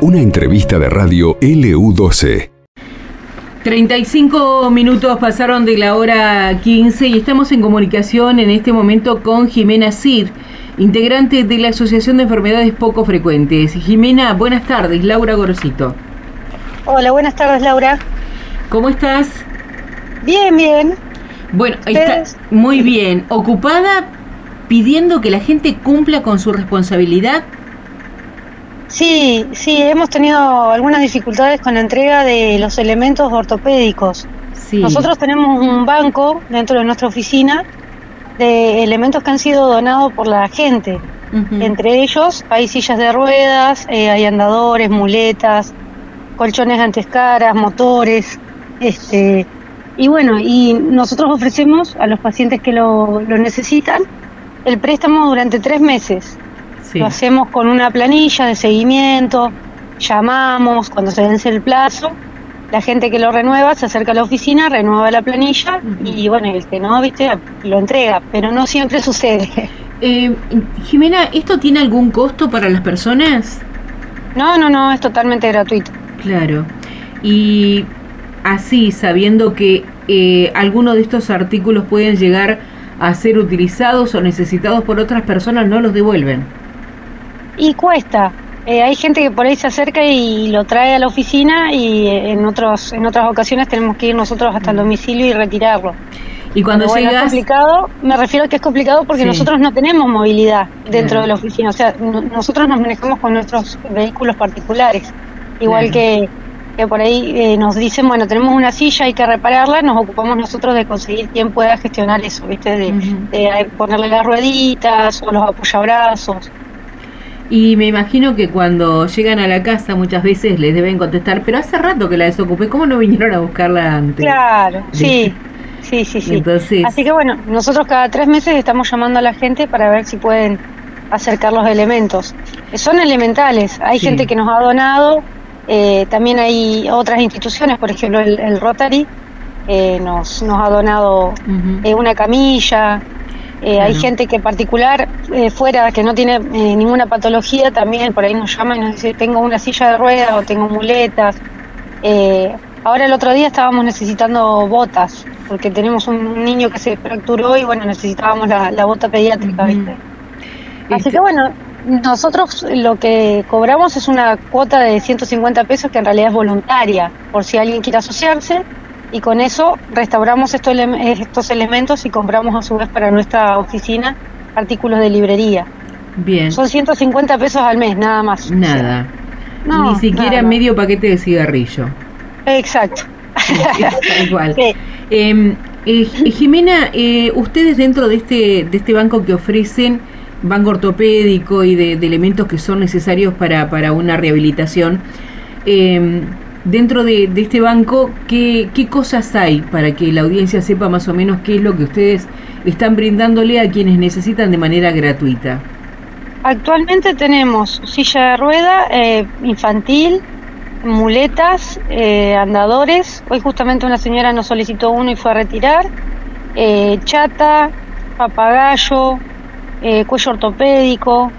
Una entrevista de radio LU12. 35 minutos pasaron de la hora 15 y estamos en comunicación en este momento con Jimena Cid, integrante de la Asociación de Enfermedades Poco Frecuentes. Jimena, buenas tardes. Laura Gorosito. Hola, buenas tardes, Laura. ¿Cómo estás? Bien, bien. Bueno, está muy bien. ¿Ocupada pidiendo que la gente cumpla con su responsabilidad? Sí, sí, hemos tenido algunas dificultades con la entrega de los elementos ortopédicos. Nosotros tenemos un banco dentro de nuestra oficina de elementos que han sido donados por la gente. Entre ellos hay sillas de ruedas, eh, hay andadores, muletas, colchones antescaras, motores, este, y bueno, y nosotros ofrecemos a los pacientes que lo, lo necesitan el préstamo durante tres meses. Lo hacemos con una planilla de seguimiento, llamamos cuando se vence el plazo, la gente que lo renueva se acerca a la oficina, renueva la planilla y bueno, el que no, viste, lo entrega, pero no siempre sucede. Eh, Jimena, ¿esto tiene algún costo para las personas? No, no, no, es totalmente gratuito. Claro. Y así, sabiendo que eh, algunos de estos artículos pueden llegar a ser utilizados o necesitados por otras personas, no los devuelven. Y cuesta. Eh, hay gente que por ahí se acerca y lo trae a la oficina y eh, en otros en otras ocasiones tenemos que ir nosotros hasta el mm. domicilio y retirarlo. Y cuando llegas... es complicado, me refiero a que es complicado porque nosotros no tenemos movilidad dentro de la oficina, o sea, nosotros nos manejamos con nuestros vehículos particulares, igual que, que por ahí eh, nos dicen, bueno, tenemos una silla, hay que repararla, nos ocupamos nosotros de conseguir quien pueda gestionar eso, ¿viste? De, de ponerle las rueditas o los apoyabrazos. Y me imagino que cuando llegan a la casa muchas veces les deben contestar, pero hace rato que la desocupé, ¿cómo no vinieron a buscarla antes? Claro, sí, sí, sí, sí. Entonces... Así que bueno, nosotros cada tres meses estamos llamando a la gente para ver si pueden acercar los elementos. Son elementales, hay gente que nos ha donado, eh, también hay otras instituciones, por ejemplo el, Rotary eh, nos, nos ha donado eh, una camilla, eh, hay gente que en particular eh, fuera, que no tiene eh, ninguna patología, también por ahí nos llama y nos dice, tengo una silla de ruedas o tengo muletas. ahora el otro día estábamos necesitando botas, porque tenemos un niño que se fracturó y bueno, necesitábamos la, bota pediátrica, ¿viste? Así este que bueno, nosotros lo que cobramos es una cuota de 150 pesos que en realidad es voluntaria, por si alguien quiere asociarse y con eso restauramos estos, estos elementos y compramos a su vez para nuestra oficina artículos de librería. Bien. Son 150 pesos al mes, nada más. Nada. Ni siquiera medio paquete de cigarrillo. Exacto. Igual. Em, eh, Jimena, eh, ustedes dentro de este, de este banco que ofrecen, banco ortopédico y de, elementos que son necesarios para, para una rehabilitación, eh, dentro de, este banco, ¿qué, ¿qué, cosas hay para que la audiencia sepa más o menos qué es lo que ustedes están brindándole a quienes necesitan de manera gratuita? Actualmente tenemos silla de rueda eh, infantil, muletas, eh, andadores. Hoy justamente una señora nos solicitó uno y fue a retirar. Eh, chata, papagayo, cuello ortopédico,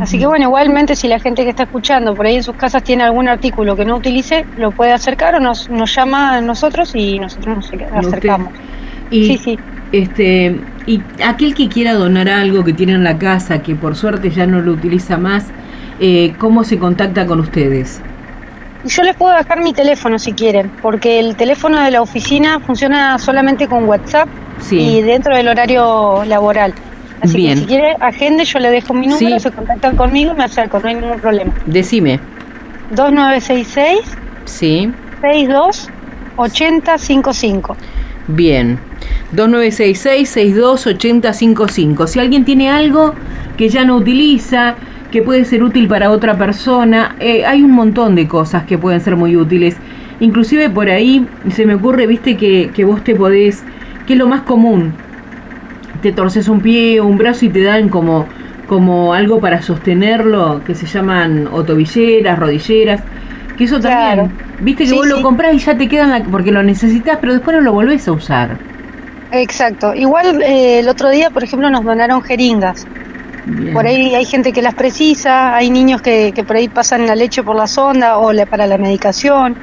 Así que bueno, igualmente si la gente que está escuchando por ahí en sus casas tiene algún artículo que no utilice, lo puede acercar o nos, nos llama a nosotros y nosotros nos acercamos. Y, sí, sí. Este, y aquel que quiera donar algo que tiene en la casa, que por suerte ya no lo utiliza más, eh, ¿cómo se contacta con ustedes? Yo les puedo dejar mi teléfono si quieren, porque el teléfono de la oficina funciona solamente con WhatsApp y dentro del horario laboral. Así Bien. que si quiere, agende, yo le dejo mi número, se contactan conmigo y me acerco, no hay ningún problema. Decime. 2966 Sí. 62 8055. Bien. 2966-628055. Si alguien tiene algo que ya no utiliza, que puede ser útil para otra persona, eh, hay un montón de cosas que pueden ser muy útiles. Inclusive por ahí se me ocurre, viste, que, que vos te podés, que es lo más común, te torces un pie o un brazo y te dan como, como algo para sostenerlo, que se llaman o tobilleras, rodilleras, que eso también, viste que vos lo compras y ya te quedan porque lo necesitas, pero después no lo volvés a usar. Exacto. Igual eh, el otro día, por ejemplo, nos donaron jeringas. Por ahí hay gente que las precisa, hay niños que, por ahí pasan la leche por la sonda o para la medicación.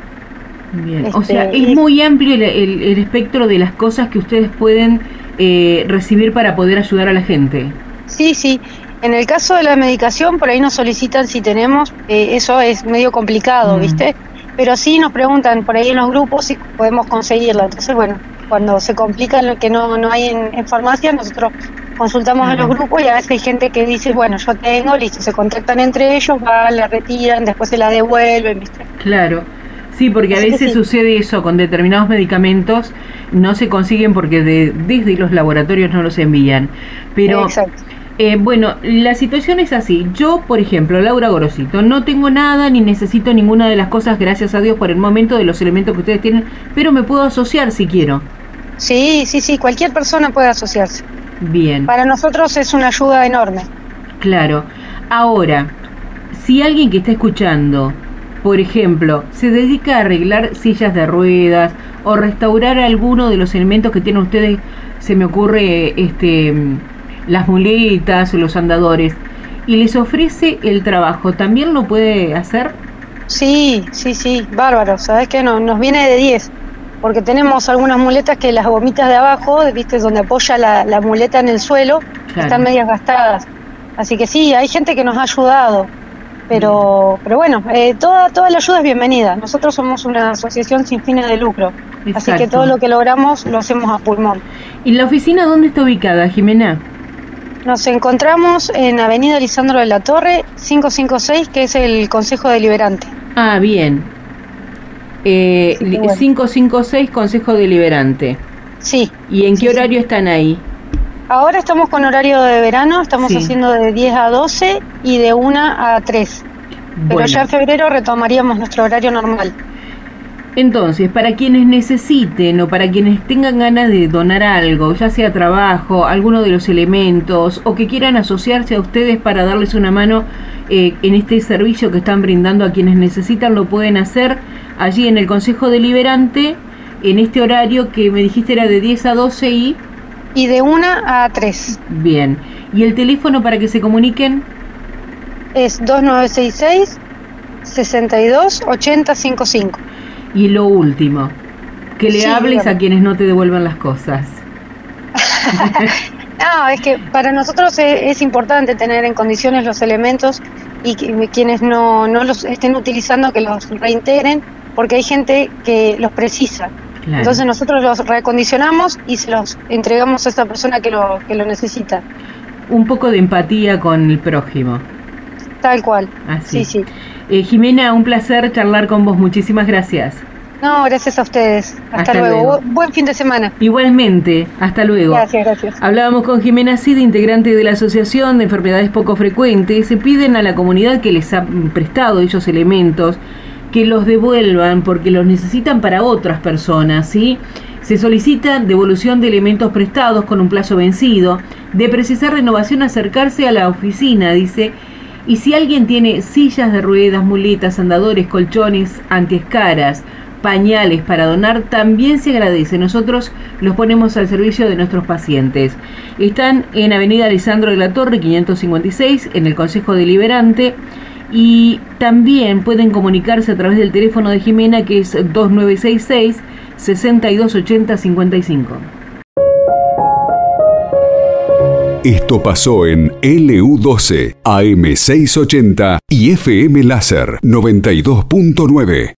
Bien. o sea, este, es muy amplio el, espectro de las cosas que ustedes pueden eh, recibir para poder ayudar a la gente. Sí, sí. En el caso de la medicación, por ahí nos solicitan si tenemos, eh, eso es medio complicado, mm. ¿viste? Pero sí nos preguntan por ahí en los grupos si podemos conseguirla. Entonces, bueno, cuando se complica lo que no, no hay en, farmacia, nosotros consultamos en los grupos y a veces hay gente que dice, bueno, yo tengo, listo, se contactan entre ellos, van, la retiran, después se la devuelven, ¿viste? Claro. Sí, porque a veces sucede eso con determinados medicamentos, no se consiguen porque desde los laboratorios no los envían. Pero eh, bueno, la situación es así. Yo, por ejemplo, Laura Gorosito, no tengo nada ni necesito ninguna de las cosas, gracias a Dios, por el momento de los elementos que ustedes tienen, pero me puedo asociar si quiero. Sí, sí, sí, cualquier persona puede asociarse. Bien. Para nosotros es una ayuda enorme. Claro. Ahora, si alguien que está escuchando por ejemplo, se dedica a arreglar sillas de ruedas o restaurar alguno de los elementos que tienen ustedes, se me ocurre este las muletas o los andadores y les ofrece el trabajo, ¿también lo puede hacer? Sí, sí, sí, bárbaro, ¿sabes qué? No, nos viene de 10, porque tenemos algunas muletas que las gomitas de abajo, viste, donde apoya la, muleta en el suelo, están medias gastadas. Así que sí, hay gente que nos ha ayudado. Pero, pero bueno, eh, toda, toda la ayuda es bienvenida. Nosotros somos una asociación sin fines de lucro, así que todo lo que logramos lo hacemos a pulmón. ¿Y la oficina dónde está ubicada, Jimena? Nos encontramos en Avenida Lisandro de la Torre, 556, que es el Consejo Deliberante. Ah, bien. Eh, 556, Consejo Deliberante. Sí. ¿Y en qué horario están ahí? Ahora estamos con horario de verano, estamos haciendo de 10 a 12 y de 1 a 3. Pero ya en febrero retomaríamos nuestro horario normal. Entonces, para quienes necesiten o para quienes tengan ganas de donar algo, ya sea trabajo, alguno de los elementos, o que quieran asociarse a ustedes para darles una mano eh, en este servicio que están brindando a quienes necesitan, lo pueden hacer allí en el Consejo Deliberante, en este horario que me dijiste era de 10 a 12 y y de una a tres. Bien. ¿Y el teléfono para que se comuniquen? Es 2966 62 8055. Y lo último, que le hables a quienes no te devuelvan las cosas. no, es que para nosotros es, importante tener en condiciones los elementos y quienes no, no los estén utilizando que los reintegren, porque hay gente que los precisa. Entonces nosotros los recondicionamos y se los entregamos a esta persona que lo, que lo necesita. Un poco de empatía con el prójimo. Tal cual. Así. Sí, sí. Eh, Jimena, un placer charlar con vos. Muchísimas gracias. No, gracias a ustedes. Hasta, luego. Buen fin de semana. Igualmente. Hasta luego. Gracias, gracias. Hablábamos con Jimena Cid, integrante de la Asociación de Enfermedades Poco Frecuentes. Se piden a la comunidad que les ha prestado esos elementos que los devuelvan porque los necesitan para otras personas, ¿sí? Se solicita devolución de elementos prestados con un plazo vencido, de precisar renovación acercarse a la oficina, dice, y si alguien tiene sillas de ruedas, muletas, andadores, colchones, antiescaras, pañales para donar, también se agradece. Nosotros los ponemos al servicio de nuestros pacientes. Están en Avenida Alessandro de la Torre, 556, en el Consejo Deliberante y también pueden comunicarse a través del teléfono de Jimena que es 2966 6280 55. Esto pasó en LU12, AM680 y FM Láser 92.9.